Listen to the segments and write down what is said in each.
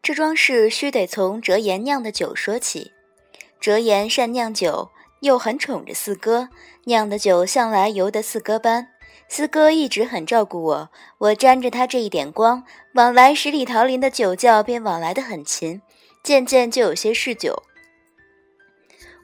这桩事须得从折颜酿的酒说起。折颜善酿酒，又很宠着四哥，酿的酒向来由得四哥搬。四哥一直很照顾我，我沾着他这一点光，往来十里桃林的酒窖便往来的很勤，渐渐就有些嗜酒。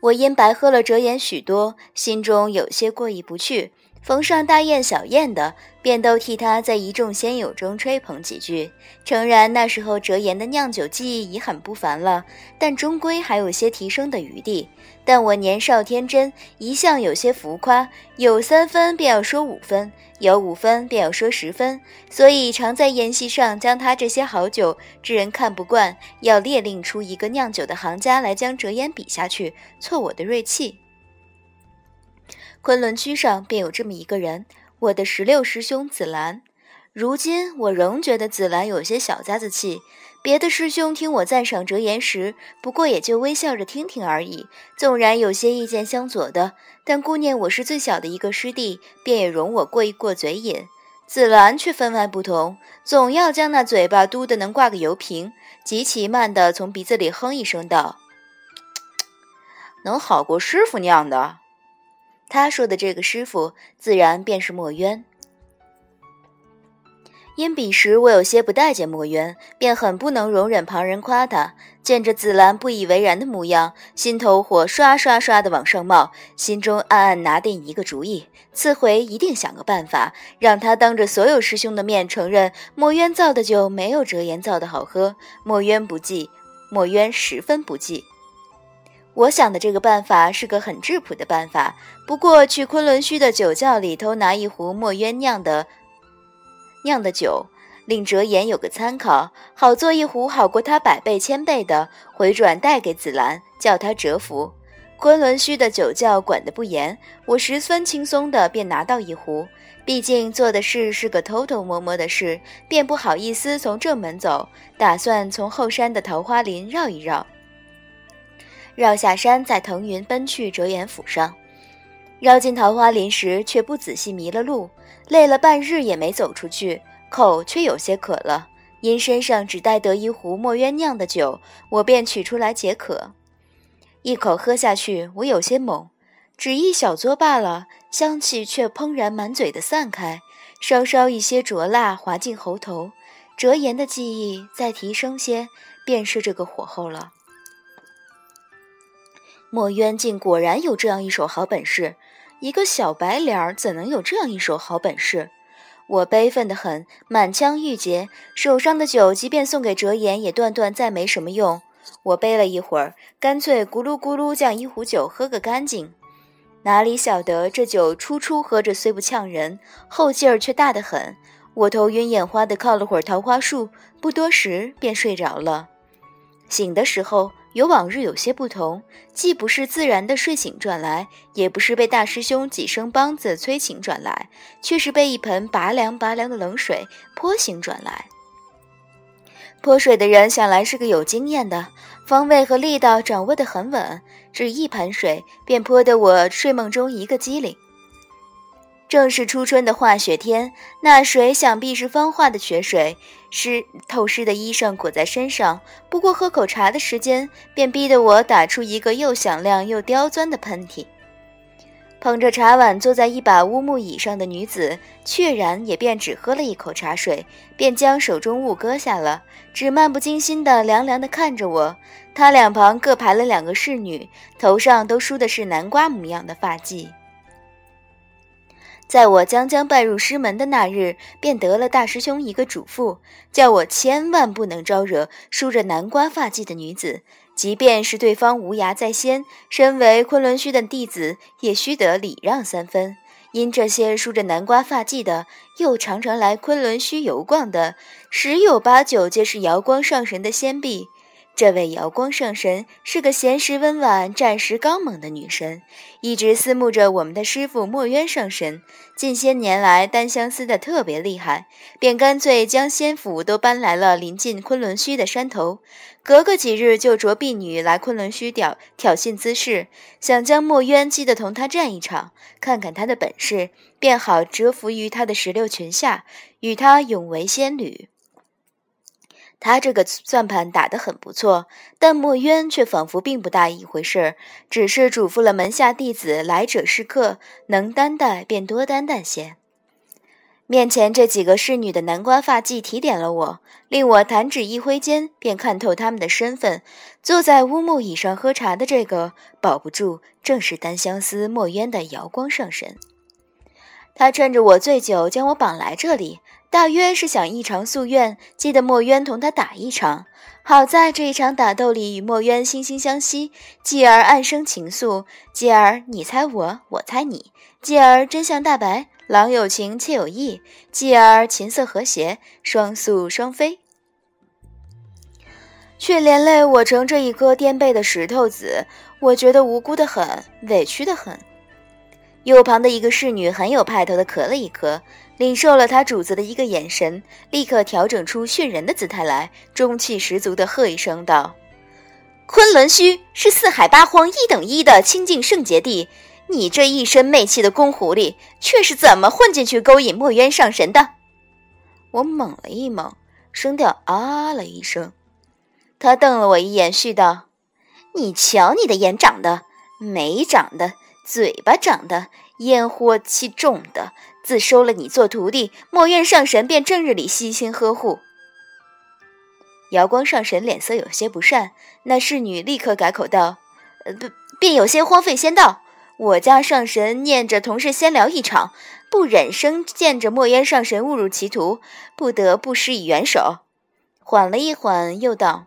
我因白喝了折颜许多，心中有些过意不去。逢上大宴小宴的，便都替他在一众仙友中吹捧几句。诚然，那时候折颜的酿酒技艺已很不凡了，但终归还有些提升的余地。但我年少天真，一向有些浮夸，有三分便要说五分，有五分便要说十分，所以常在宴席上将他这些好酒之人看不惯，要列令出一个酿酒的行家来将折颜比下去，挫我的锐气。昆仑区上便有这么一个人，我的十六师兄紫兰。如今我仍觉得紫兰有些小家子气。别的师兄听我赞赏折颜时，不过也就微笑着听听而已。纵然有些意见相左的，但顾念我是最小的一个师弟，便也容我过一过嘴瘾。紫兰却分外不同，总要将那嘴巴嘟得能挂个油瓶，极其慢的从鼻子里哼一声道：“ 能好过师傅酿的。”他说的这个师傅，自然便是墨渊。因彼时我有些不待见墨渊，便很不能容忍旁人夸他。见着紫兰不以为然的模样，心头火刷刷刷的往上冒，心中暗暗拿定一个主意：次回一定想个办法，让他当着所有师兄的面承认墨渊造的酒没有折颜造的好喝。墨渊不记，墨渊十分不记。我想的这个办法是个很质朴的办法，不过去昆仑虚的酒窖里偷拿一壶墨渊酿的酿的酒，令折颜有个参考，好做一壶好过他百倍千倍的，回转带给紫兰，叫他折服。昆仑虚的酒窖管得不严，我十分轻松的便拿到一壶。毕竟做的事是个偷偷摸摸的事，便不好意思从正门走，打算从后山的桃花林绕一绕。绕下山，在腾云奔去折颜府上。绕进桃花林时，却不仔细迷了路，累了半日也没走出去，口却有些渴了。因身上只带得一壶墨渊酿的酒，我便取出来解渴。一口喝下去，我有些猛，只一小嘬罢了，香气却怦然满嘴的散开，稍稍一些灼辣滑进喉头。折颜的记忆再提升些，便是这个火候了。墨渊竟果然有这样一手好本事，一个小白脸儿怎能有这样一手好本事？我悲愤得很，满腔郁结，手上的酒即便送给折颜，也断断再没什么用。我背了一会儿，干脆咕噜咕噜将一壶酒喝个干净。哪里晓得这酒初初喝着虽不呛人，后劲儿却大得很。我头晕眼花地靠了会儿桃花树，不多时便睡着了。醒的时候。有往日有些不同，既不是自然的睡醒转来，也不是被大师兄几声梆子催醒转来，却是被一盆拔凉拔凉的冷水泼醒转来。泼水的人想来是个有经验的，方位和力道掌握得很稳，只一盆水便泼得我睡梦中一个机灵。正是初春的化雪天，那水想必是方化的雪水，湿透湿的衣裳裹在身上。不过喝口茶的时间，便逼得我打出一个又响亮又刁钻的喷嚏。捧着茶碗坐在一把乌木椅上的女子，确然也便只喝了一口茶水，便将手中物搁下了，只漫不经心地凉凉地看着我。她两旁各排了两个侍女，头上都梳的是南瓜模样的发髻。在我将将拜入师门的那日，便得了大师兄一个嘱咐，叫我千万不能招惹梳着南瓜发髻的女子，即便是对方无涯在先，身为昆仑虚的弟子，也须得礼让三分。因这些梳着南瓜发髻的，又常常来昆仑虚游逛的，十有八九皆是瑶光上神的仙婢。这位瑶光上神是个闲时温婉、战时刚猛的女神，一直思慕着我们的师傅墨渊上神。近些年来，单相思的特别厉害，便干脆将仙府都搬来了临近昆仑虚的山头，隔个几日就着婢女来昆仑虚挑挑衅滋事，想将墨渊激得同他战一场，看看他的本事，便好折服于他的石榴裙下，与他永为仙侣。他这个算盘打得很不错，但墨渊却仿佛并不大一回事儿，只是嘱咐了门下弟子：来者是客，能担待便多担待些。面前这几个侍女的南瓜发髻提点了我，令我弹指一挥间便看透他们的身份。坐在乌木椅上喝茶的这个，保不住正是单相思墨渊的瑶光上神。他趁着我醉酒，将我绑来这里。大约是想一偿夙愿，记得墨渊同他打一场。好在这一场打斗里，与墨渊惺惺相惜，继而暗生情愫，继而你猜我，我猜你，继而真相大白，郎有情，妾有意，继而琴瑟和谐，双宿双飞，却连累我成这一颗颠背的石头子。我觉得无辜的很，委屈的很。右旁的一个侍女很有派头的咳了一咳，领受了他主子的一个眼神，立刻调整出训人的姿态来，中气十足的喝一声道：“昆仑虚是四海八荒一等一的清净圣洁地，你这一身媚气的公狐狸，却是怎么混进去勾引墨渊上神的？”我猛了一猛，声调啊了一声。他瞪了我一眼，续道：“你瞧你的眼长得，眉长得。”嘴巴长得烟火气重的，自收了你做徒弟，墨渊上神便正日里悉心呵护。瑶光上神脸色有些不善，那侍女立刻改口道：“呃，不，便有些荒废仙道。我家上神念着同是仙聊一场，不忍生见着墨渊上神误入歧途，不得不施以援手。”缓了一缓，又道。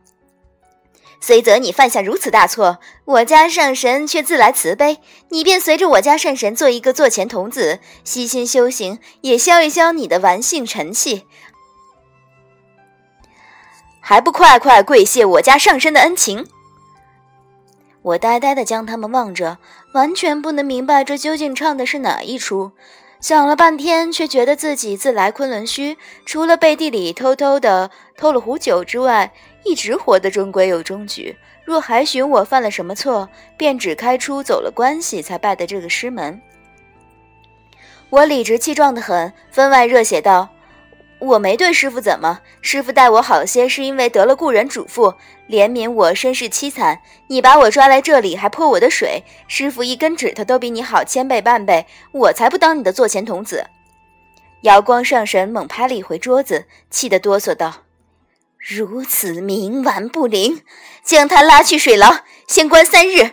虽则你犯下如此大错，我家上神却自来慈悲，你便随着我家上神做一个坐前童子，悉心修行，也消一消你的顽性尘气，还不快快跪谢我家上神的恩情？我呆呆地将他们望着，完全不能明白这究竟唱的是哪一出。想了半天，却觉得自己自来昆仑虚，除了背地里偷偷的偷了壶酒之外，一直活得中规有中矩。若还寻我犯了什么错，便只开出走了关系才拜的这个师门。我理直气壮的很，分外热血道。我没对师傅怎么，师傅待我好些，是因为得了故人嘱咐，怜悯我身世凄惨。你把我抓来这里，还泼我的水，师傅一根指头都比你好千倍万倍，我才不当你的坐前童子。瑶光上神猛拍了一回桌子，气得哆嗦道：“如此冥顽不灵，将他拉去水牢，先关三日。”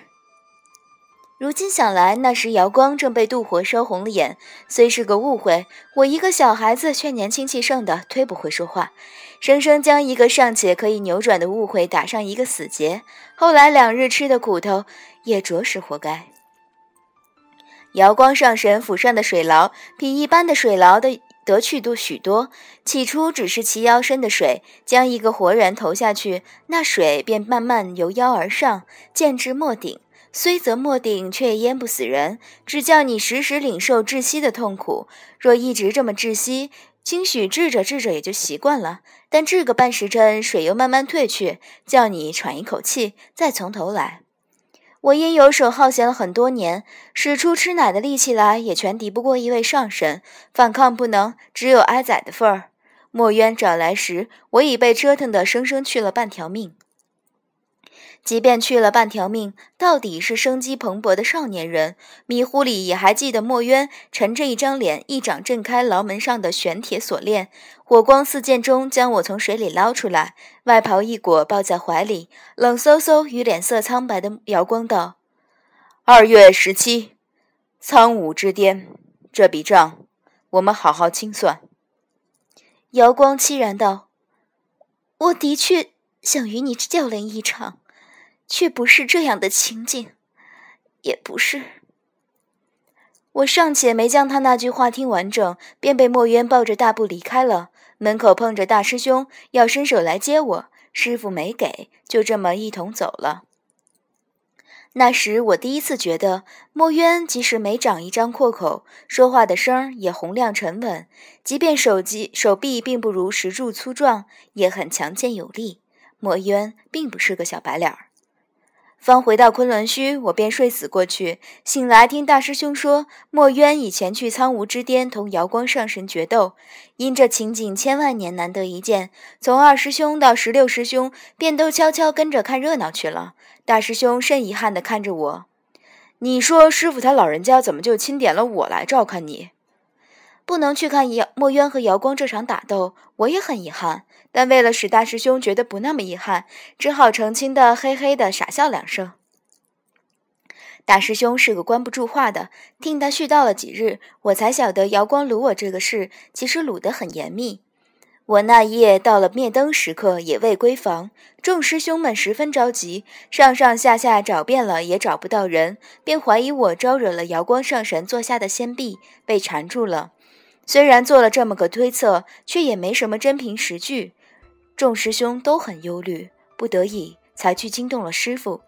如今想来，那时瑶光正被妒火烧红了眼，虽是个误会，我一个小孩子却年轻气盛的，忒不会说话，生生将一个尚且可以扭转的误会打上一个死结。后来两日吃的苦头，也着实活该。瑶光上神府上的水牢，比一般的水牢的得趣多许多。起初只是齐腰深的水，将一个活人投下去，那水便慢慢由腰而上，渐至末顶。虽则莫顶，却淹不死人，只叫你时时领受窒息的痛苦。若一直这么窒息，兴许治着治着也就习惯了。但治个半时辰，水又慢慢退去，叫你喘一口气，再从头来。我因游手好闲了很多年，使出吃奶的力气来，也全敌不过一位上神，反抗不能，只有挨宰的份儿。墨渊找来时，我已被折腾得生生去了半条命。即便去了半条命，到底是生机蓬勃的少年人，迷糊里也还记得墨渊沉着一张脸，一掌震开牢门上的玄铁锁链，火光四溅中将我从水里捞出来，外袍一裹抱在怀里，冷飕飕与脸色苍白的瑶光道：“二月十七，苍梧之巅，这笔账我们好好清算。”瑶光凄然道：“我的确想与你较量一场。”却不是这样的情景，也不是。我尚且没将他那句话听完整，便被墨渊抱着大步离开了。门口碰着大师兄要伸手来接我，师傅没给，就这么一同走了。那时我第一次觉得，墨渊即使没长一张阔口，说话的声也洪亮沉稳，即便手机手臂并不如石柱粗壮，也很强健有力。墨渊并不是个小白脸儿。方回到昆仑虚，我便睡死过去。醒来听大师兄说，墨渊以前去苍梧之巅同瑶光上神决斗，因这情景千万年难得一见，从二师兄到十六师兄便都悄悄跟着看热闹去了。大师兄甚遗憾地看着我：“你说师傅他老人家怎么就钦点了我来照看你？”不能去看姚墨渊和瑶光这场打斗，我也很遗憾。但为了使大师兄觉得不那么遗憾，只好澄清的嘿嘿的傻笑两声。大师兄是个关不住话的，听他絮叨了几日，我才晓得瑶光掳我这个事，其实掳得很严密。我那夜到了灭灯时刻，也未归房，众师兄们十分着急，上上下下找遍了也找不到人，便怀疑我招惹了瑶光上神座下的仙婢，被缠住了。虽然做了这么个推测，却也没什么真凭实据。众师兄都很忧虑，不得已才去惊动了师傅。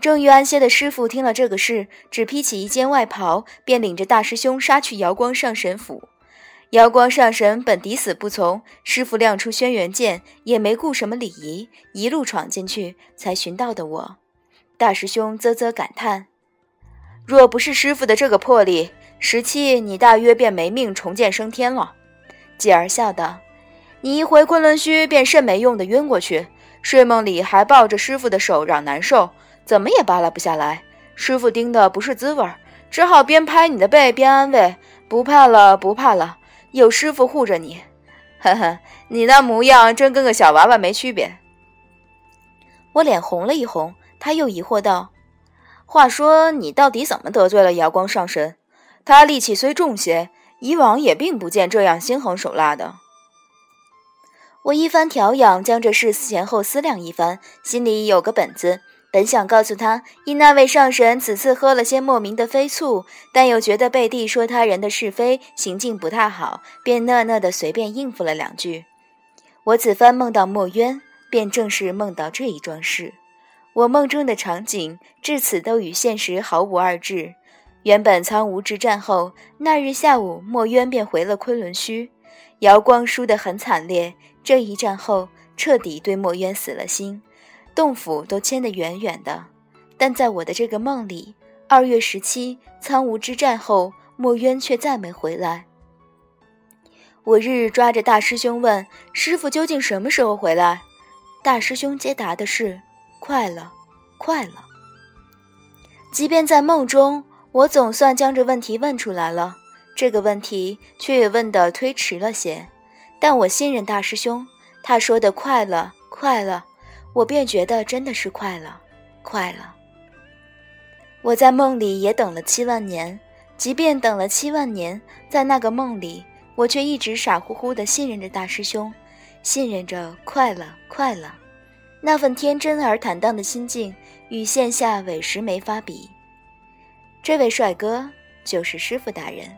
正欲安歇的师傅听了这个事，只披起一件外袍，便领着大师兄杀去瑶光上神府。瑶光上神本抵死不从，师傅亮出轩辕剑，也没顾什么礼仪，一路闯进去，才寻到的我。大师兄啧啧感叹：“若不是师傅的这个魄力，十七你大约便没命重见升天了。”继而笑道。你一回昆仑虚，便甚没用的晕过去，睡梦里还抱着师傅的手嚷难受，怎么也扒拉不下来。师傅盯的不是滋味，只好边拍你的背边安慰：“不怕了，不怕了，有师傅护着你。”呵呵，你那模样真跟个小娃娃没区别。我脸红了一红，他又疑惑道：“话说你到底怎么得罪了瑶光上神？他力气虽重些，以往也并不见这样心狠手辣的。”我一番调养，将这事前后思量一番，心里有个本子。本想告诉他，因那位上神此次喝了些莫名的飞醋，但又觉得背地说他人的是非，行径不太好，便讷讷的随便应付了两句。我此番梦到墨渊，便正是梦到这一桩事。我梦中的场景至此都与现实毫无二致。原本苍梧之战后，那日下午，墨渊便回了昆仑虚。瑶光输得很惨烈，这一战后彻底对墨渊死了心，洞府都迁得远远的。但在我的这个梦里，二月十七苍梧之战后，墨渊却再没回来。我日日抓着大师兄问师傅究竟什么时候回来，大师兄接答的是：快了，快了。即便在梦中，我总算将这问题问出来了。这个问题却也问得推迟了些，但我信任大师兄，他说的快了，快了，我便觉得真的是快了，快了。我在梦里也等了七万年，即便等了七万年，在那个梦里，我却一直傻乎乎地信任着大师兄，信任着快了，快了，那份天真而坦荡的心境与线下委实没法比。这位帅哥就是师傅大人。